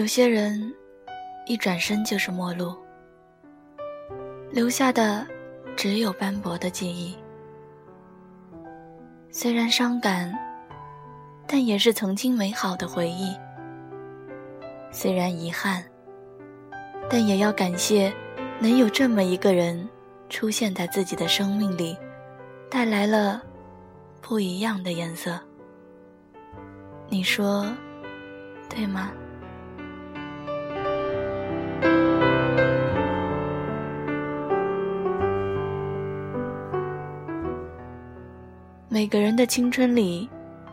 有些人一转身就是陌路，留下的只有斑驳的记忆。虽然伤感，但也是曾经美好的回忆。虽然遗憾，但也要感谢能有这么一个人出现在自己的生命里，带来了不一样的颜色。你说，对吗？每个人的青春里，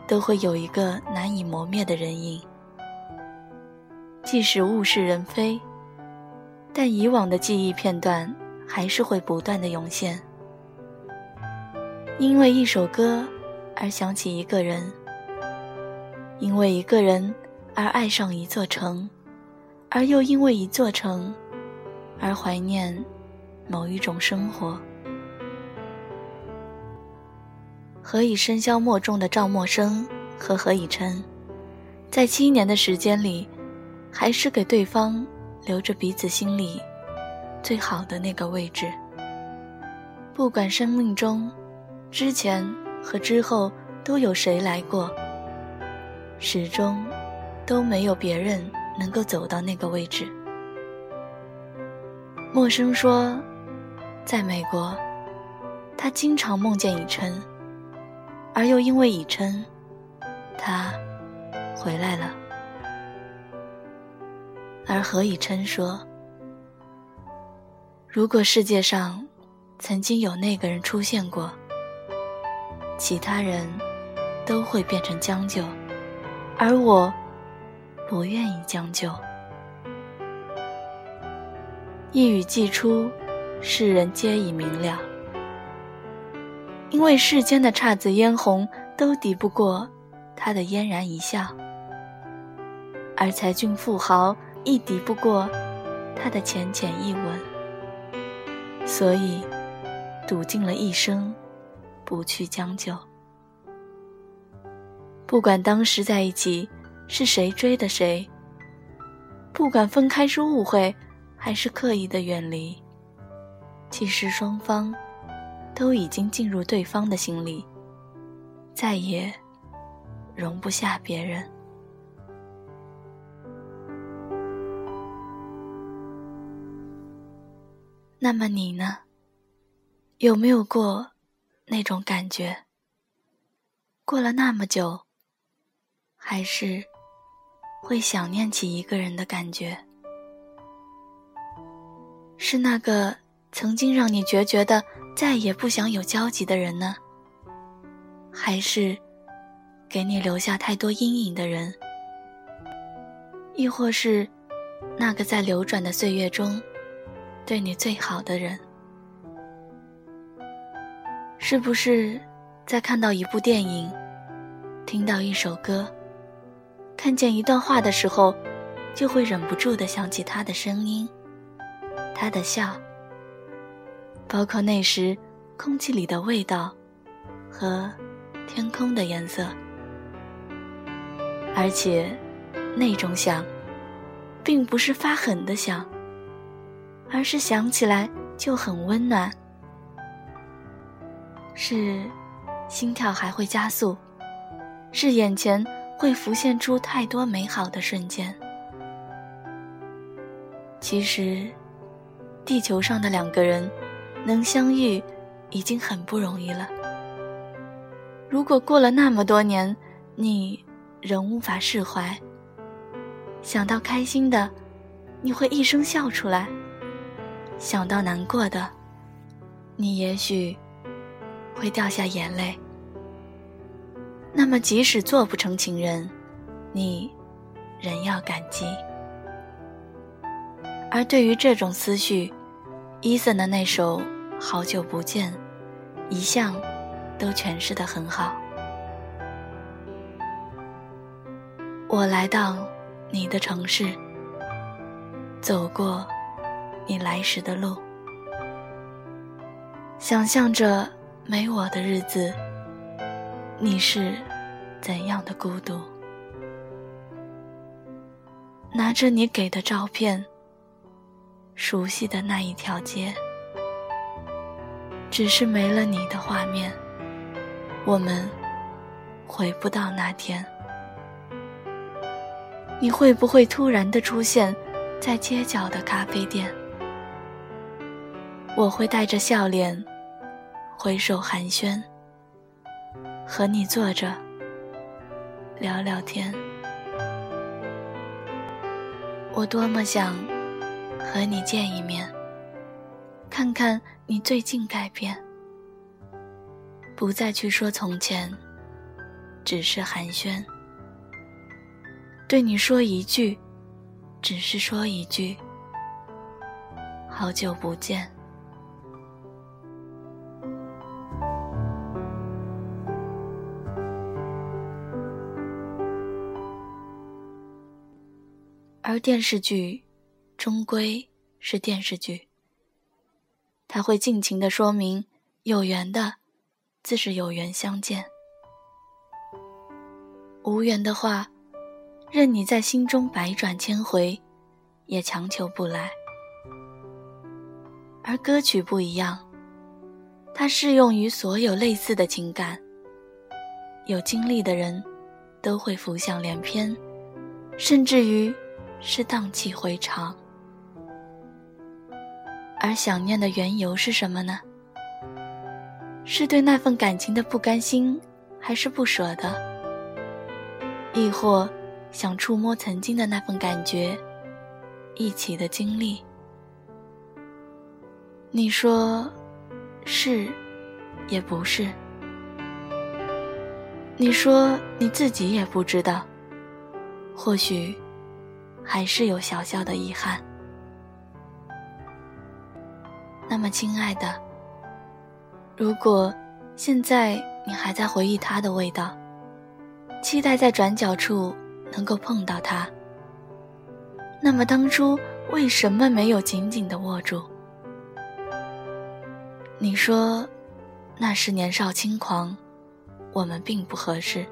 都会有一个难以磨灭的人影。即使物是人非，但以往的记忆片段还是会不断的涌现。因为一首歌而想起一个人，因为一个人而爱上一座城，而又因为一座城而怀念某一种生活。何以笙箫默中的赵默笙和何以琛，在七年的时间里，还是给对方留着彼此心里最好的那个位置。不管生命中之前和之后都有谁来过，始终都没有别人能够走到那个位置。默笙说，在美国，他经常梦见以琛。而又因为以琛，他回来了。而何以琛说：“如果世界上曾经有那个人出现过，其他人都会变成将就，而我不愿意将就。”一语既出，世人皆已明了。因为世间的姹紫嫣红都抵不过他的嫣然一笑，而才俊富豪亦抵不过他的浅浅一吻，所以赌尽了一生，不去将就。不管当时在一起是谁追的谁，不管分开是误会还是刻意的远离，其实双方。都已经进入对方的心里，再也容不下别人。那么你呢？有没有过那种感觉？过了那么久，还是会想念起一个人的感觉？是那个曾经让你决绝的。再也不想有交集的人呢？还是给你留下太多阴影的人？亦或是那个在流转的岁月中对你最好的人？是不是在看到一部电影、听到一首歌、看见一段话的时候，就会忍不住的想起他的声音、他的笑？包括那时空气里的味道，和天空的颜色，而且那种想，并不是发狠的想，而是想起来就很温暖，是心跳还会加速，是眼前会浮现出太多美好的瞬间。其实，地球上的两个人。能相遇，已经很不容易了。如果过了那么多年，你仍无法释怀，想到开心的，你会一声笑出来；想到难过的，你也许会掉下眼泪。那么，即使做不成情人，你仍要感激。而对于这种思绪，伊森的那首《好久不见》一向都诠释得很好。我来到你的城市，走过你来时的路，想象着没我的日子，你是怎样的孤独？拿着你给的照片，熟悉的那一条街，只是没了你的画面，我们回不到那天。你会不会突然的出现在街角的咖啡店？我会带着笑脸，挥手寒暄，和你坐着聊聊天。我多么想和你见一面，看看你最近改变，不再去说从前，只是寒暄。对你说一句，只是说一句，好久不见。而电视剧，终归是电视剧，它会尽情的说明，有缘的，自是有缘相见；无缘的话。任你在心中百转千回，也强求不来。而歌曲不一样，它适用于所有类似的情感。有经历的人，都会浮想联翩，甚至于是荡气回肠。而想念的缘由是什么呢？是对那份感情的不甘心，还是不舍得？亦或？想触摸曾经的那份感觉，一起的经历。你说是，也不是。你说你自己也不知道，或许还是有小小的遗憾。那么，亲爱的，如果现在你还在回忆他的味道，期待在转角处。能够碰到他，那么当初为什么没有紧紧的握住？你说那是年少轻狂，我们并不合适。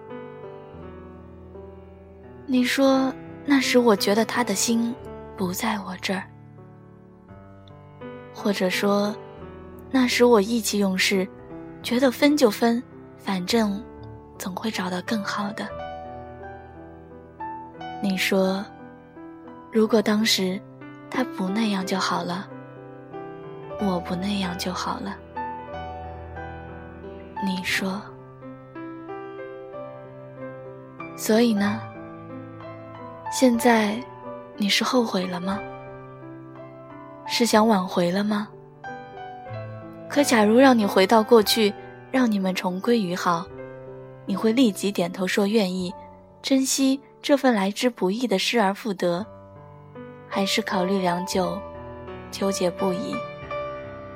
你说那时我觉得他的心不在我这儿，或者说那时我意气用事，觉得分就分，反正总会找到更好的。你说：“如果当时他不那样就好了，我不那样就好了。”你说，所以呢？现在你是后悔了吗？是想挽回了吗？可假如让你回到过去，让你们重归于好，你会立即点头说愿意，珍惜。这份来之不易的失而复得，还是考虑良久，纠结不已，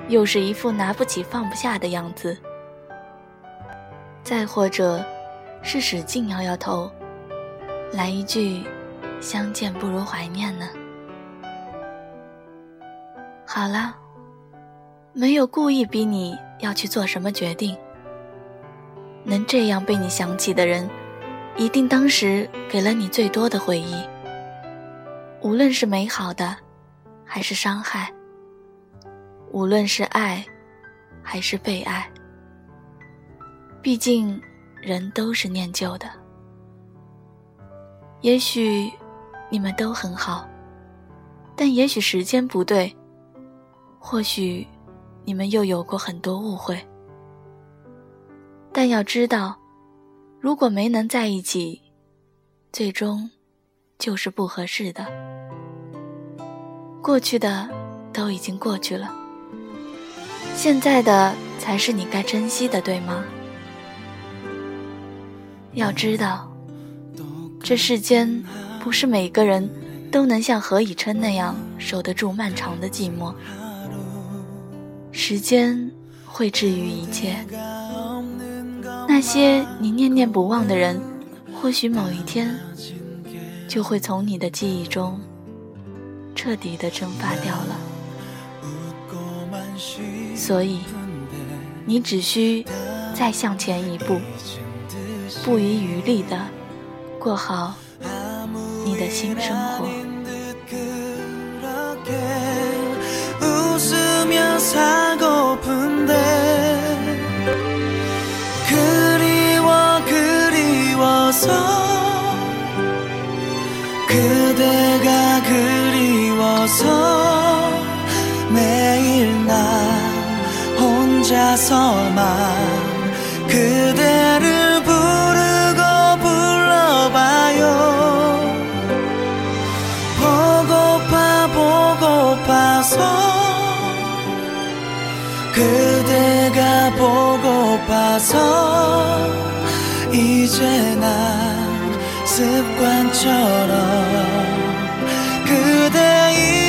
又是一副拿不起放不下的样子。再或者，是使劲摇摇头，来一句“相见不如怀念”呢？好了，没有故意逼你要去做什么决定，能这样被你想起的人。一定当时给了你最多的回忆，无论是美好的，还是伤害；无论是爱，还是被爱。毕竟，人都是念旧的。也许你们都很好，但也许时间不对，或许你们又有过很多误会。但要知道。如果没能在一起，最终就是不合适的。过去的都已经过去了，现在的才是你该珍惜的，对吗？要知道，这世间不是每个人都能像何以琛那样守得住漫长的寂寞。时间会治愈一切。那些你念念不忘的人，或许某一天就会从你的记忆中彻底的蒸发掉了。所以，你只需再向前一步，不遗余力的过好你的新生活。 있어. 그대가 그리워서 매일 나 혼자서만 그대를 부르고 불러봐요. 보고파 보고파서 그대가 보고파서 언제나 습관처럼 그대